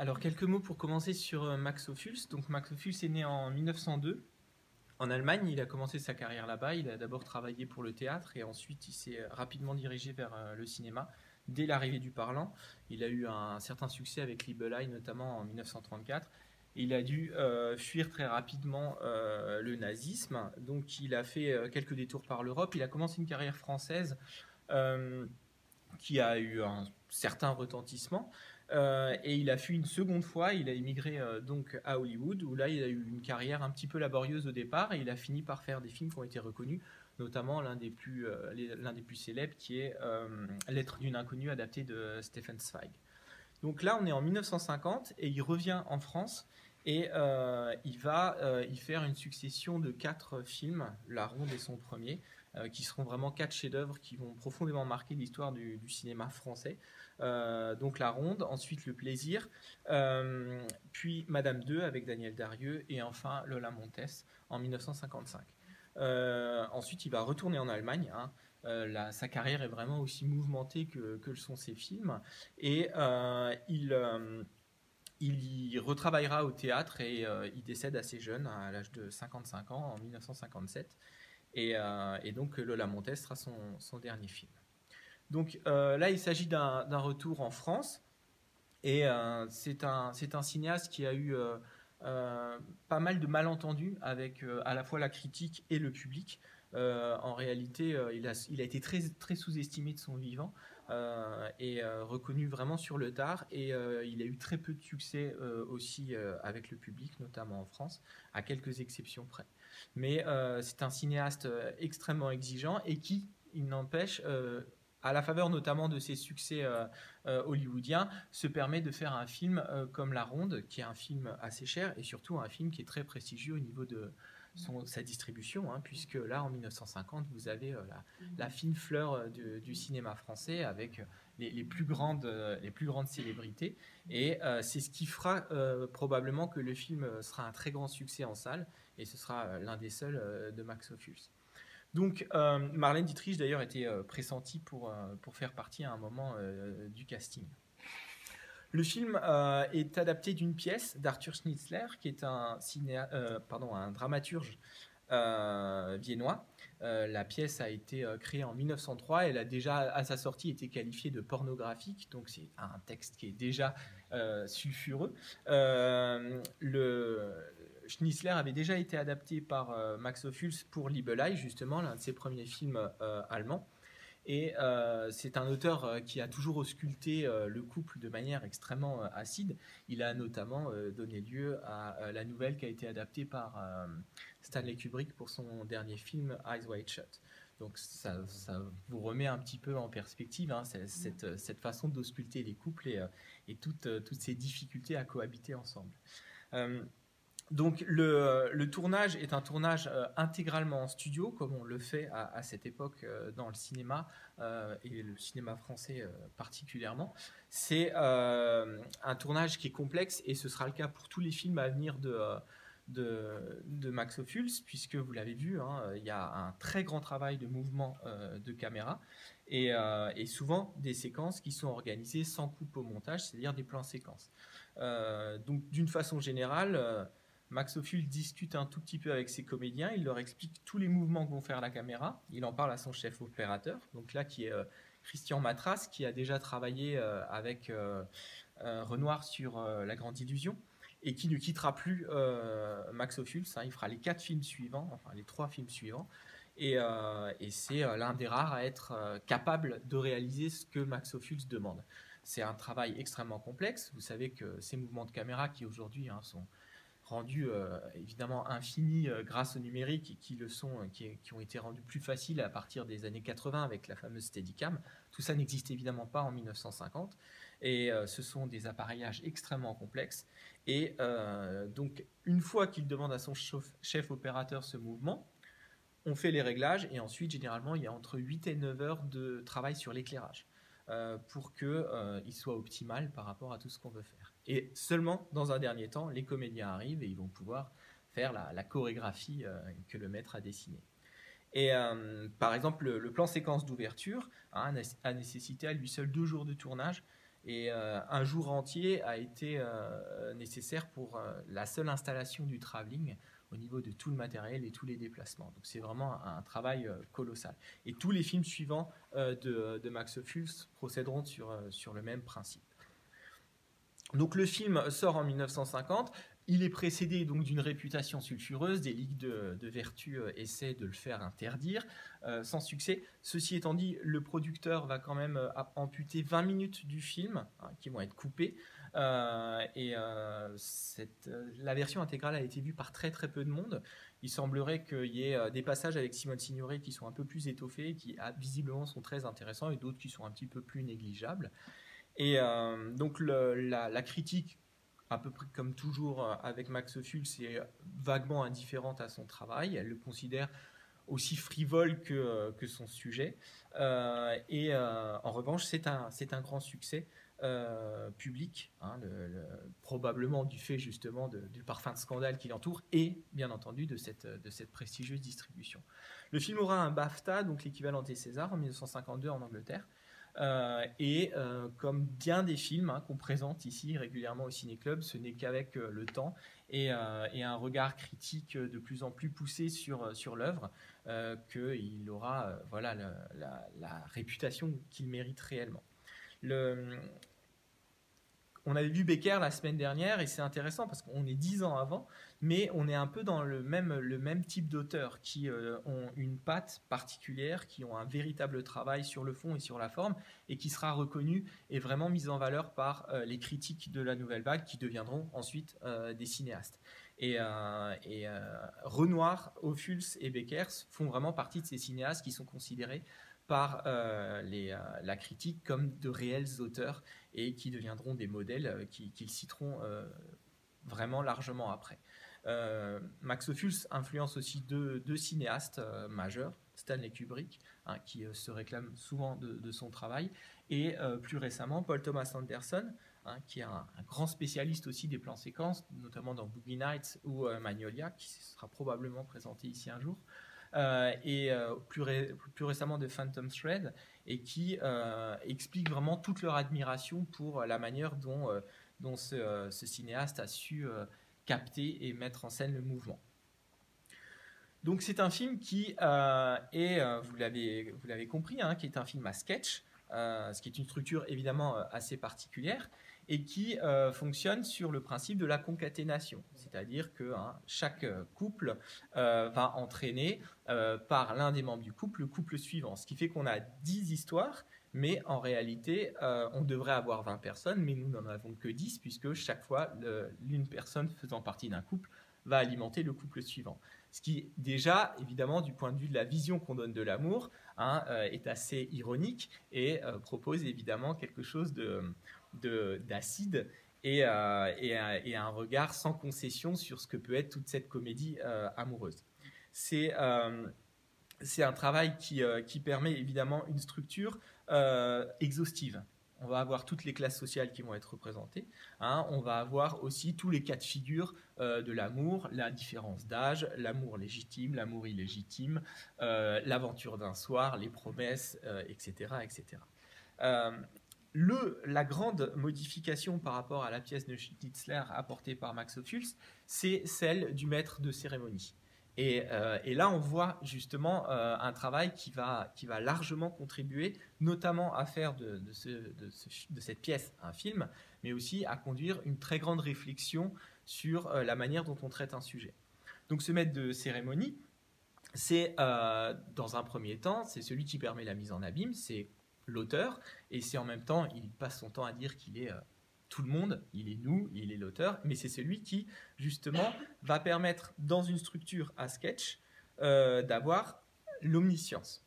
Alors, quelques mots pour commencer sur euh, Max Ophuls. Donc, Max Ophuls est né en 1902 en Allemagne. Il a commencé sa carrière là-bas. Il a d'abord travaillé pour le théâtre et ensuite il s'est rapidement dirigé vers euh, le cinéma dès l'arrivée du parlant. Il a eu un certain succès avec Libelai, notamment en 1934. Il a dû euh, fuir très rapidement le nazisme, donc il a fait quelques détours par l'Europe. Il a commencé une carrière française qui a eu un certain retentissement. Euh, et il a fui une seconde fois, il a immigré euh, donc à Hollywood, où là il a eu une carrière un petit peu laborieuse au départ, et il a fini par faire des films qui ont été reconnus, notamment l'un des plus, euh, l'un des plus célèbres qui est L'être d'une inconnue adapté de Stephen Zweig. Donc là on est en 1950 et il revient en France et il va y faire une succession de quatre films, La Ronde est son premier, qui seront vraiment quatre chefs-d'œuvre qui vont profondément marquer l'histoire du, cinéma français. Euh, donc La Ronde, ensuite Le Plaisir, euh, puis Madame 2 avec Daniel Darieux, et enfin Lola Montes en 1955. Euh, ensuite, il va retourner en Allemagne. Hein. sa carrière est vraiment aussi mouvementée que, le sont ses films. Et il, y retravaillera au théâtre et il décède assez jeune, à l'âge de 55 ans, en 1957. Et, donc Lola Montes sera son dernier film. Donc euh, là, il s'agit d'un retour en France. Et euh, c'est un, cinéaste qui a eu euh, pas mal de malentendus avec à la fois la critique et le public. en réalité, il, a, il, a, été très, très sous-estimé de son vivant et reconnu vraiment sur le tard. Et il a eu très peu de succès aussi avec le public, notamment en France, à quelques exceptions près. Mais c'est un cinéaste extrêmement exigeant et qui, il n'empêche, à la faveur notamment de ses succès euh, euh, hollywoodiens, se permet de faire un film euh, comme La Ronde, qui est un film assez cher et surtout un film qui est très prestigieux au niveau de sa distribution, hein, puisque là, en 1950, vous avez la, fine fleur du cinéma français avec les, plus, grandes, les plus grandes célébrités. Et c'est ce qui fera probablement que le film sera un très grand succès en salle, et ce sera l'un des seuls de Max Ophuls. Donc euh, Marlène Dietrich d'ailleurs était euh, pressentie pour, euh, pour faire partie à un moment du casting. Le film est adapté d'une pièce d'Arthur Schnitzler, qui est un, pardon, un dramaturge viennois. la pièce a été créée en 1903. Elle a déjà, à sa sortie, été qualifiée de pornographique. Donc c'est un texte qui est déjà sulfureux. le, Schnitzler avait déjà été adapté par euh, Max Ophuls pour Liebelei, justement, l'un de ses premiers films euh, allemands. Et euh, c'est un auteur qui a toujours ausculté le couple de manière extrêmement acide. Il a notamment donné lieu à la nouvelle qui a été adaptée par Stanley Kubrick pour son dernier film Eyes Wide Shut. Donc ça, vous remet un petit peu en perspective hein, cette, cette, façon d'ausculter les couples et, et toutes, toutes, ces difficultés à cohabiter ensemble. Donc le, tournage est un tournage euh, intégralement en studio, comme on le fait à, cette époque euh, dans le cinéma, euh, et le cinéma français particulièrement. C'est un tournage qui est complexe, et ce sera le cas pour tous les films à venir de, de, Max Ophuls, puisque vous l'avez vu, hein, il y a un très grand travail de mouvement de caméra, et, et, souvent des séquences qui sont organisées sans coupe au montage, c'est-à-dire des plans séquences. donc d'une façon générale, Max Ophuls discute un tout petit peu avec ses comédiens, il leur explique tous les mouvements que vont faire la caméra, il en parle à son chef opérateur, donc là qui est euh, Christian Matras, qui a déjà travaillé euh, avec euh, Renoir sur La Grande Illusion, et qui ne quittera plus Max Ophuls, hein. il fera les quatre films suivants, enfin les trois films suivants, et, et c'est l'un des rares à être capable de réaliser ce que Max Ophuls demande. C'est un travail extrêmement complexe, vous savez que ces mouvements de caméra qui aujourd'hui hein, sont rendus euh, évidemment infinis euh, grâce au numérique et qui le sont, euh, qui, ont été rendus plus faciles à partir des années 80 avec la fameuse Steadicam. Tout ça n'existe évidemment pas en 1950 et ce sont des appareillages extrêmement complexes. Et donc une fois qu'il demande à son chef opérateur ce mouvement, on fait les réglages et ensuite généralement il y a entre 8 et 9 heures de travail sur l'éclairage pour qu'il soit optimal par rapport à tout ce qu'on veut faire. Et seulement dans un dernier temps, les comédiens arrivent et ils vont pouvoir faire la, chorégraphie euh, que le maître a dessinée. Et euh, par exemple, le, plan séquence d'ouverture a nécessité à lui seul deux jours de tournage. Et un jour entier a été nécessaire pour la seule installation du travelling au niveau de tout le matériel et tous les déplacements. Donc c'est vraiment un, travail colossal. Et tous les films suivants de, de, Max Ophuls procéderont sur, sur le même principe. Donc le film sort en 1950. Il est précédé donc d'une réputation sulfureuse. Des ligues de, vertu euh, essaient de le faire interdire, euh, sans succès. Ceci étant dit, le producteur va quand même euh, amputer 20 minutes du film, hein, qui vont être coupées. et la version intégrale a été vue par très très peu de monde. Il semblerait qu'il y ait des passages avec Simone Signoret qui sont un peu plus étoffés, qui ah, visiblement sont très intéressants, et d'autres qui sont un petit peu plus négligeables. Et donc la, critique à peu près comme toujours euh, avec Max Ophuls, c'est vaguement indifférente à son travail. Elle le considère aussi frivole que, euh, son sujet. Euh, et en revanche, c'est un, c'est un grand succès public, hein, probablement du fait justement du parfum de scandale qui l'entoure et bien entendu de cette, de cette prestigieuse distribution. Le film aura un BAFTA, donc l'équivalent des Césars, en 1952 en Angleterre. Euh, et euh, comme bien des films hein, qu'on présente ici régulièrement au Ciné Club, ce n'est qu'avec euh, le temps et, un regard critique de plus en plus poussé sur, sur l'œuvre qu'il aura voilà, la, réputation qu'il mérite réellement. Le, on avait vu Becker la semaine dernière et c'est intéressant parce qu'on est dix ans avant, mais on est un peu dans le même, type d'auteurs qui euh, ont une patte particulière, qui ont un véritable travail sur le fond et sur la forme et qui sera reconnu et vraiment mis en valeur par euh, les critiques de la nouvelle vague qui deviendront ensuite euh, des cinéastes. Et, Renoir, Ophuls et Beckers font vraiment partie de ces cinéastes qui sont considérés par la critique comme de réels auteurs et qui deviendront des modèles euh, qu'ils citeront vraiment largement après. Max Ophuls influence aussi deux, deux cinéastes majeurs, Stanley Kubrick, hein, qui se réclame souvent de, son travail, et plus récemment Paul Thomas Anderson, hein, qui est un, grand spécialiste aussi des plans séquences, notamment dans Boogie Nights ou Magnolia, qui sera probablement présenté ici un jour. Euh, et euh, plus, récemment de Phantom Thread, et qui euh, explique vraiment toute leur admiration pour la manière dont, dont ce, cinéaste a su capter et mettre en scène le mouvement. Donc c'est un film qui est, vous l'avez compris, hein, qui est un film à sketch, ce qui est une structure évidemment assez particulière, et qui euh, fonctionne sur le principe de la concaténation, c'est-à-dire que hein, chaque couple euh, va entraîner euh, par l'un des membres du couple le couple suivant, ce qui fait qu'on a 10 histoires, mais en réalité, on devrait avoir 20 personnes, mais nous n'en avons que 10, puisque chaque fois, l'une personne faisant partie d'un couple va alimenter le couple suivant. Ce qui, déjà, évidemment, du point de vue de la vision qu'on donne de l'amour, hein, est assez ironique et propose évidemment quelque chose de, d'acide et, euh, et, un regard sans concession sur ce que peut être toute cette comédie euh, amoureuse. C'est euh, c'est un travail qui, qui, permet évidemment une structure exhaustive. On va avoir toutes les classes sociales qui vont être représentées. Hein. On va avoir aussi tous les cas de figure de l'amour, la différence d'âge, l'amour légitime, l'amour illégitime, l'aventure d'un soir, les promesses, etc. etc la grande modification par rapport à la pièce de Schnitzler apportée par Max Ophuls, c'est celle du maître de cérémonie. Et, euh, là, on voit justement euh, un travail qui va, largement contribuer, notamment à faire de, cette pièce un film, mais aussi à conduire une très grande réflexion sur euh, la manière dont on traite un sujet. Donc ce maître de cérémonie, c'est dans un premier temps, c'est celui qui permet la mise en abîme, c'est l'auteur, et c'est en même temps, il passe son temps à dire qu'il est euh, tout le monde, il est nous, il est l'auteur, mais c'est celui qui, justement, va permettre, dans une structure à sketch, euh, d'avoir l'omniscience.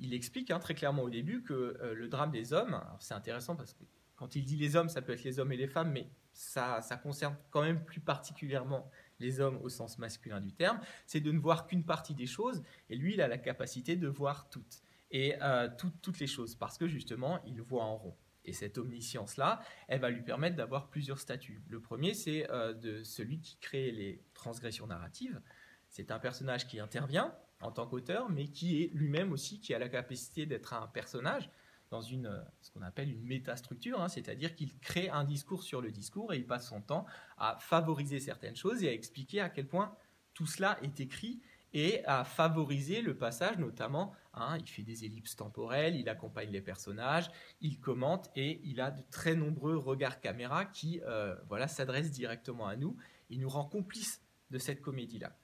Il explique hein, très clairement au début que euh, le drame des hommes, c'est intéressant parce que quand il dit les hommes, ça peut être les hommes et les femmes, mais ça, ça concerne quand même plus particulièrement les hommes au sens masculin du terme, c'est de ne voir qu'une partie des choses, et lui, il a la capacité de voir toutes et euh, toutes les choses, parce que justement, il voit en rond. Et cette omniscience-là, elle va lui permettre d'avoir plusieurs statuts. Le premier, c'est euh, de celui qui crée les transgressions narratives. C'est un personnage qui intervient en tant qu'auteur, mais qui est lui-même aussi, qui a la capacité d'être un personnage, dans une, ce qu'on appelle une métastructure, hein, c'est-à-dire qu'il crée un discours sur le discours et il passe son temps à favoriser certaines choses et à expliquer à quel point tout cela est écrit et à favoriser le passage, notamment, hein, il fait des ellipses temporelles, il accompagne les personnages, il commente et il a de très nombreux regards caméra qui euh, voilà, s'adressent directement à nous. Il nous rend complices de cette comédie-là.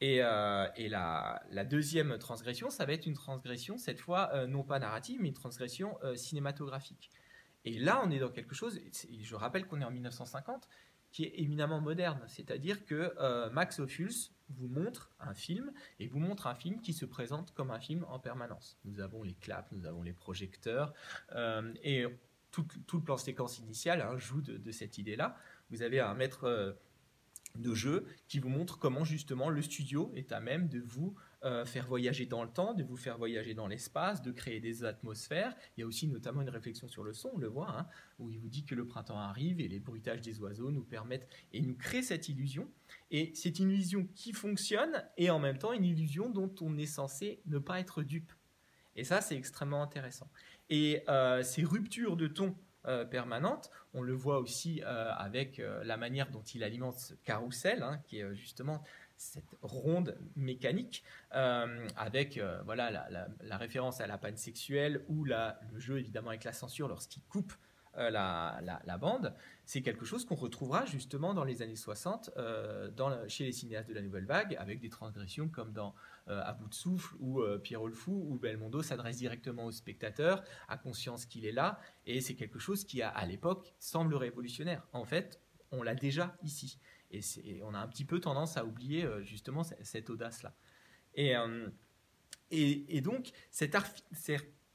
Et, euh, la, deuxième transgression, ça va être une transgression, cette fois euh, non pas narrative, mais une transgression cinématographique. Et là, on est dans quelque chose, je rappelle qu'on est en 1950, qui est éminemment moderne. C'est-à-dire que Max Ophuls vous montre un film et vous montre un film qui se présente comme un film en permanence. Nous avons les claps, nous avons les projecteurs euh, et tout, le plan séquence initial hein, joue de, cette idée-là. Vous avez un maître euh, de jeu qui vous montre comment justement le studio est à même de vous euh, faire voyager dans le temps, de vous faire voyager dans l'espace, de créer des atmosphères. Il y a aussi notamment une réflexion sur le son, on le voit, hein, où il vous dit que le printemps arrive et les bruitages des oiseaux nous permettent et nous créent cette illusion. Et c'est une illusion qui fonctionne et en même temps une illusion dont on est censé ne pas être dupe. Et ça, c'est extrêmement intéressant. Et euh, ces ruptures de ton euh, permanentes, on le voit aussi avec la manière dont il alimente ce carrousel, hein, qui est justement cette ronde mécanique euh, avec euh, voilà la, référence à la panne sexuelle ou la, le jeu évidemment avec la censure lorsqu'il coupe euh, la, bande, c'est quelque chose qu'on retrouvera justement dans les années 60 dans, chez les cinéastes de la Nouvelle Vague avec des transgressions comme dans À bout de souffle où Pierrot le Fou ou Belmondo s'adresse directement au spectateur, a conscience qu'il est là et c'est quelque chose qui à l'époque semble révolutionnaire. En fait, on l'a déjà ici. Et, on a un petit peu tendance à oublier euh, justement cette, audace-là. Euh, et, et, donc, cette,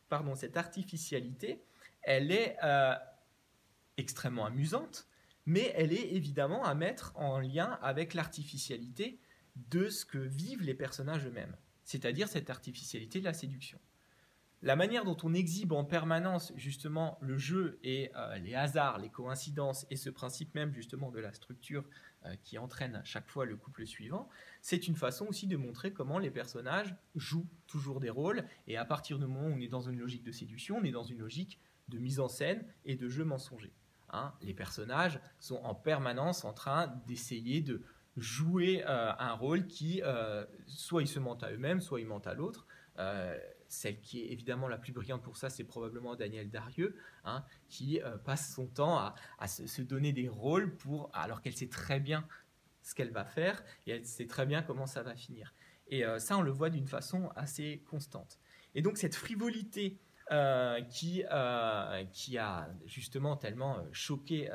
pardon, cette artificialité, elle est euh, extrêmement amusante, mais elle est évidemment à mettre en lien avec l'artificialité de ce que vivent les personnages eux-mêmes, c'est-à-dire cette artificialité de la séduction la manière dont on exhibe en permanence justement le jeu et euh, les hasards, les coïncidences et ce principe même justement de la structure euh, qui entraîne à chaque fois le couple suivant, c'est une façon aussi de montrer comment les personnages jouent toujours des rôles et à partir du moment où on est dans une logique de séduction, on est dans une logique de mise en scène et de jeu mensonger. Hein. les personnages sont en permanence en train d'essayer de jouer euh, un rôle qui soit ils se mentent à eux-mêmes, soit ils mentent à l'autre. Celle qui est évidemment la plus brillante pour ça, c'est probablement Daniel Darieux, hein, qui euh, passe son temps à, se, donner des rôles pour, alors qu'elle sait très bien ce qu'elle va faire et elle sait très bien comment ça va finir. Et euh, ça, on le voit d'une façon assez constante. Et donc cette frivolité euh, qui, qui a justement tellement choqué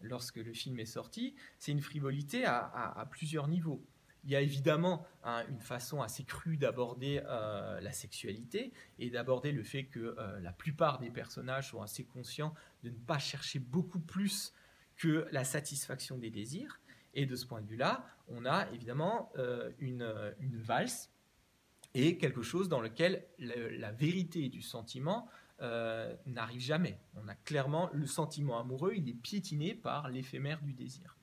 lorsque le film est sorti, c'est une frivolité à plusieurs niveaux. Il y a évidemment une façon assez crue d'aborder euh, la sexualité et d'aborder le fait que euh, la plupart des personnages sont assez conscients de ne pas chercher beaucoup plus que la satisfaction des désirs. Et de ce point de vue-là, on a évidemment euh, une, valse et quelque chose dans lequel la vérité du sentiment n'arrive jamais. On a clairement le sentiment amoureux, il est piétiné par l'éphémère du désir.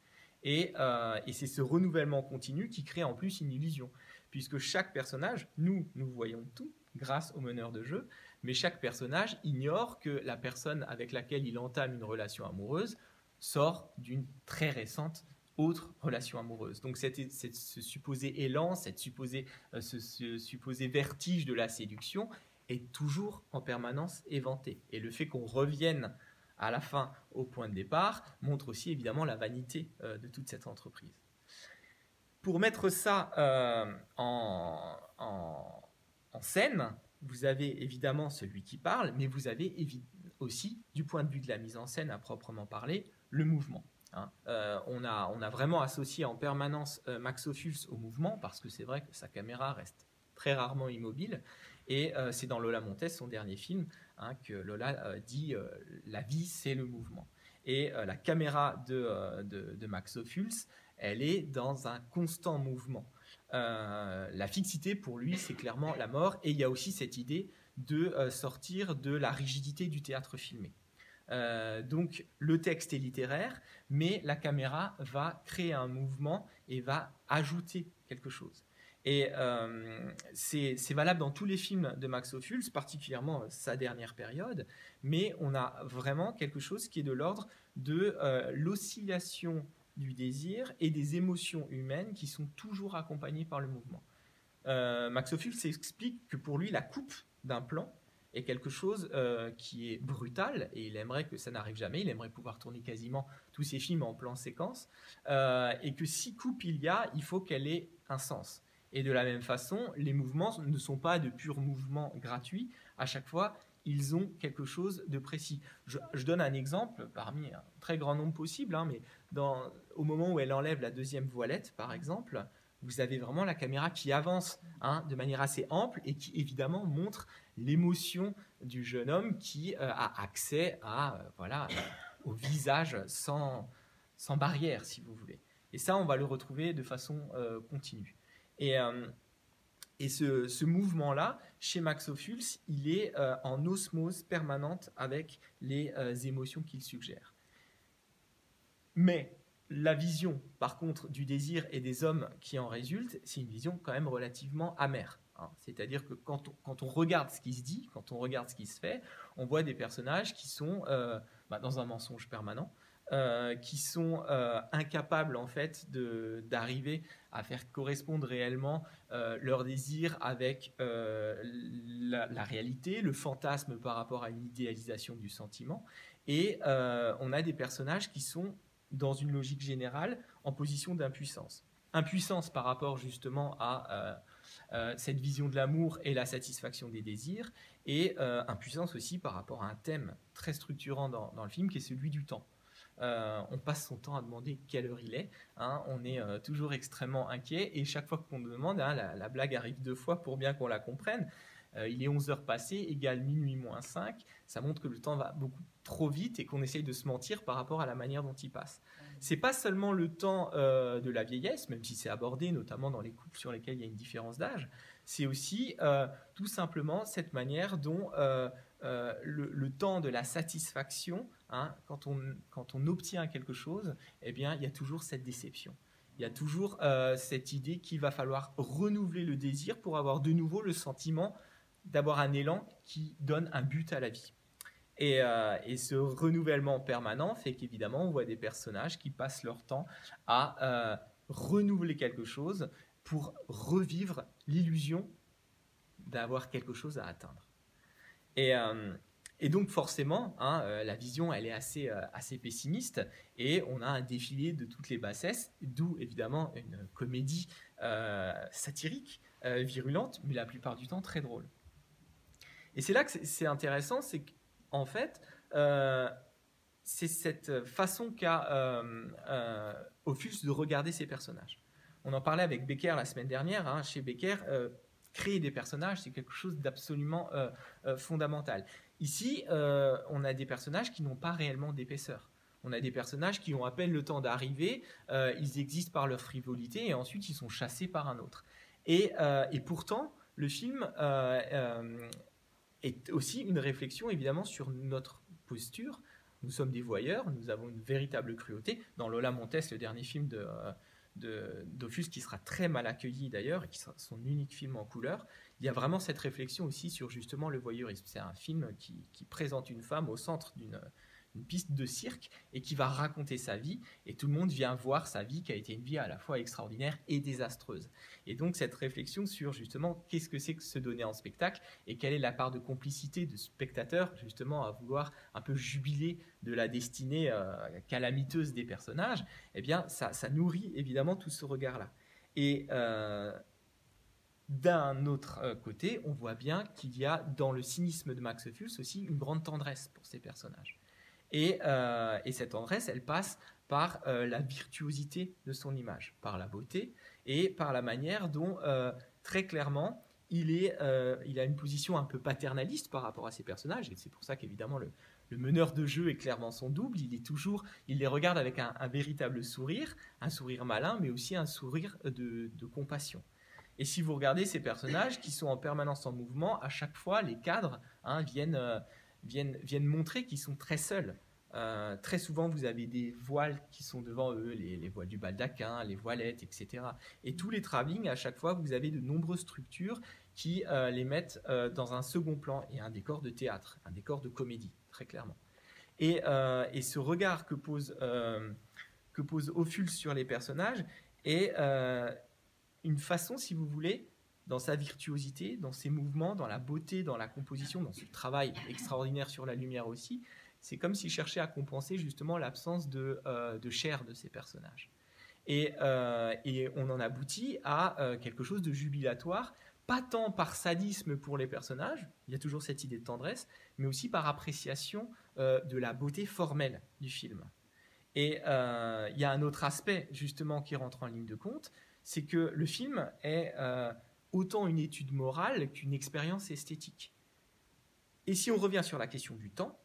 Euh, et, c'est ce renouvellement continu qui crée en plus une illusion, puisque chaque personnage, nous, nous voyons tout grâce au meneur de jeu, mais chaque personnage ignore que la personne avec laquelle il entame une relation amoureuse sort d'une très récente autre relation amoureuse. Donc cette, ce supposé élan, cette euh, ce, ce supposé vertige de la séduction est toujours en permanence éventé. Et le fait qu'on revienne à la fin au point de départ, montre aussi évidemment la vanité euh, de toute cette entreprise. Pour mettre ça euh, en, scène, vous avez évidemment celui qui parle, mais vous avez aussi, du point de vue de la mise en scène à proprement parler, le mouvement. Hein. Euh, on, a, vraiment associé en permanence Max Ophuls au mouvement, parce que c'est vrai que sa caméra reste très rarement immobile, et c'est dans Lola Montes, son dernier film, Hein, que Lola euh, dit euh, la vie, c'est le mouvement. Et euh, la caméra de, Max Ophuls, elle est dans un constant mouvement. la fixité, pour lui, c'est clairement la mort. Et il y a aussi cette idée de sortir de la rigidité du théâtre filmé. donc le texte est littéraire, mais la caméra va créer un mouvement et va ajouter quelque chose. Et c'est valable dans tous les films de Max Ophuls, particulièrement sa dernière période, mais on a vraiment quelque chose qui est de l'ordre de l'oscillation du désir et des émotions humaines qui sont toujours accompagnées par le mouvement. Euh, Max Ophuls explique que pour lui, la coupe d'un plan est quelque chose euh, qui est brutal et il aimerait que ça n'arrive jamais. Il aimerait pouvoir tourner quasiment tous ses films en plan séquence euh, et que si coupe il y a, il faut qu'elle ait un sens. Et de la même façon, les mouvements ne sont pas de purs mouvements gratuits. À chaque fois, ils ont quelque chose de précis. Je, donne un exemple parmi un très grand nombre possible, hein, mais au moment où elle enlève la deuxième voilette, par exemple, vous avez vraiment la caméra qui avance hein, de manière assez ample et qui évidemment montre l'émotion du jeune homme qui euh, a accès à euh, voilà au visage sans sans barrière si vous voulez. Et ça, on va le retrouver de façon euh, continue. Et et ce, mouvement-là, chez Max Ophuls, il est en osmose permanente avec les émotions qu'il suggère. Mais la vision, par contre, du désir et des hommes qui en résulte, c'est une vision quand même relativement amère. Hein. C'est-à-dire que quand on, regarde ce qui se dit, quand on regarde ce qui se fait, on voit des personnages qui sont euh, bah, dans un mensonge permanent, euh, qui sont euh, incapables en fait d'arriver à faire correspondre réellement leur désir avec la, la, réalité, le fantasme par rapport à une idéalisation du sentiment. Et on a des personnages qui sont dans une logique générale en position d'impuissance. Impuissance par rapport justement à euh, euh, cette vision de l'amour et la satisfaction des désirs, et euh, impuissance aussi par rapport à un thème très structurant dans, le film qui est celui du temps. On passe son temps à demander quelle heure il est. Hein. on est toujours extrêmement inquiet et chaque fois qu'on demande, hein, la, la, blague arrive deux fois pour bien qu'on la comprenne. il est 11 heures passées, égale minuit moins 5. Ça montre que le temps va beaucoup trop vite et qu'on essaye de se mentir par rapport à la manière dont il passe. C'est pas seulement le temps euh, de la vieillesse, même si c'est abordé notamment dans les couples sur lesquels il y a une différence d'âge, c'est aussi euh, tout simplement cette manière dont euh, le, temps de la satisfaction, hein, quand, on, obtient quelque chose, eh bien, il y a toujours cette déception. Il y a toujours cette idée qu'il va falloir renouveler le désir pour avoir de nouveau le sentiment d'avoir un élan qui donne un but à la vie. Euh, et, ce renouvellement permanent fait qu'évidemment, on voit des personnages qui passent leur temps à euh, renouveler quelque chose pour revivre l'illusion d'avoir quelque chose à atteindre. Et, euh, donc forcément, hein, la vision, elle est assez, assez pessimiste et on a un défilé de toutes les bassesses, d'où évidemment une comédie satirique, virulente, mais la plupart du temps très drôle. Et c'est là que c'est intéressant, c'est que en fait, euh, c'est cette façon qu'a euh, euh de regarder ses personnages. On en parlait avec Becker la semaine dernière. Hein. chez Becker, euh, créer des personnages, c'est quelque chose d'absolument fondamental. Ici, on a des personnages qui n'ont pas réellement d'épaisseur. On a des personnages qui ont à peine le temps d'arriver, ils existent par leur frivolité et ensuite ils sont chassés par un autre. Et, et pourtant, le film est aussi une réflexion évidemment sur notre posture. Nous sommes des voyeurs, nous avons une véritable cruauté. Dans Lola Montes, le dernier film de, qui sera très mal accueilli d'ailleurs, qui sera son unique film en couleur, il y a vraiment cette réflexion aussi sur justement le voyeurisme. C'est un film qui, présente une femme au centre d'une, une piste de cirque et qui va raconter sa vie et tout le monde vient voir sa vie qui a été une vie à la fois extraordinaire et désastreuse. Et donc cette réflexion sur justement qu'est-ce que c'est que se donner en spectacle et quelle est la part de complicité de spectateur justement à vouloir un peu jubiler de la destinée euh, calamiteuse des personnages, eh bien ça, nourrit évidemment tout ce regard-là. Et euh, d'un autre euh, côté, on voit bien qu'il y a dans le cynisme de Max Ophuls aussi une grande tendresse pour ces personnages. Euh, et, cette tendresse, elle passe par euh, la virtuosité de son image, par la beauté et par la manière dont, euh, très clairement, il a une position un peu paternaliste par rapport à ses personnages. Et c'est pour ça qu'évidemment, le, meneur de jeu est clairement son double. Il est toujours, il les regarde avec un, véritable sourire, un sourire malin, mais aussi un sourire de, compassion. Et si vous regardez ces personnages qui sont en permanence en mouvement, à chaque fois, les cadres hein, viennent viennent, viennent montrer qu'ils sont très seuls. euh, très souvent, vous avez des voiles qui sont devant eux, les, voiles du baldaquin, les voilettes, etc. Et tous les travelling, à chaque fois, vous avez de nombreuses structures qui euh, les mettent euh, dans un second plan et un décor de théâtre, un décor de comédie, très clairement. Et, ce regard que pose, que pose Ophuls sur les personnages est une façon, si vous voulez, dans sa virtuosité, dans ses mouvements, dans la beauté, dans la composition, dans ce travail extraordinaire sur la lumière aussi, c'est comme s'il cherchait à compenser justement l'absence de, euh, chair de ces personnages. Euh, et, on en aboutit à euh, quelque chose de jubilatoire, pas tant par sadisme pour les personnages, il y a toujours cette idée de tendresse, mais aussi par appréciation de la beauté formelle du film. Et il y a un autre aspect justement qui rentre en ligne de compte, c'est que le film est autant une étude morale qu'une expérience esthétique. Et si on revient sur la question du temps,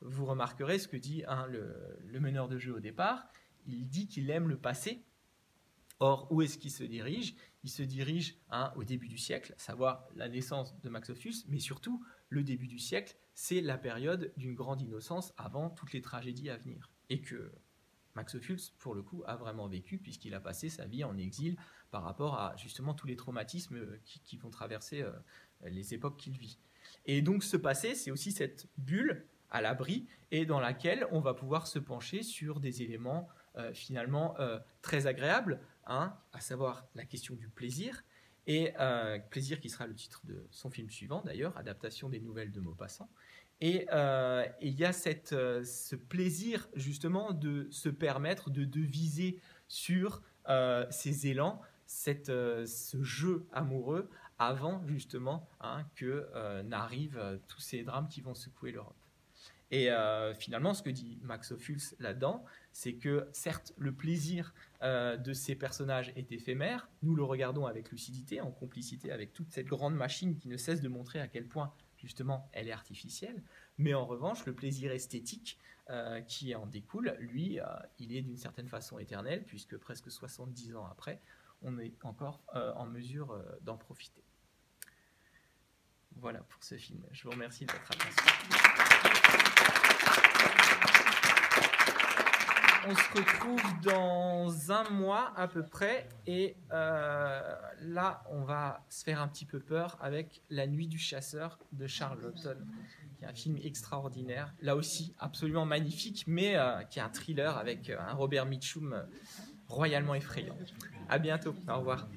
vous remarquerez ce que dit hein, le, meneur de jeu au départ. Il dit qu'il aime le passé. Or, où est-ce qu'il se dirige? Il se dirige hein, au début du siècle, savoir la naissance de Max Ophuls, mais surtout, le début du siècle, c'est la période d'une grande innocence avant toutes les tragédies à venir. Et que Max Ophuls, pour le coup, a vraiment vécu, puisqu'il a passé sa vie en exil par rapport à justement tous les traumatismes qui, vont traverser euh, les époques qu'il vit. Et donc, ce passé, c'est aussi cette bulle à l'abri et dans laquelle on va pouvoir se pencher sur des éléments euh, finalement euh, très agréables, hein, à savoir la question du plaisir, et euh, plaisir qui sera le titre de son film suivant d'ailleurs, adaptation des nouvelles de Maupassant. Et il y a cette, ce plaisir justement de se permettre de, de viser sur ces élans, cette, ce jeu amoureux avant justement hein, que n'arrivent tous ces drames qui vont secouer l'Europe. Et euh, finalement, ce que dit Max Ophuls là-dedans, c'est que certes, le plaisir euh, de ces personnages est éphémère. Nous le regardons avec lucidité, en complicité avec toute cette grande machine qui ne cesse de montrer à quel point, justement, elle est artificielle. Mais en revanche, le plaisir esthétique euh, qui en découle, lui, il est d'une certaine façon éternel, puisque presque 70 ans après, on est encore en mesure d'en profiter. Voilà pour ce film. Je vous remercie de votre attention. On se retrouve dans un mois à peu près. Et euh, là, on va se faire un petit peu peur avec La Nuit du Chasseur de Charles Lawton, qui est un film extraordinaire. Là aussi, absolument magnifique, mais euh, qui est un thriller avec euh, un Robert Mitchum royalement effrayant. À bientôt. Au revoir.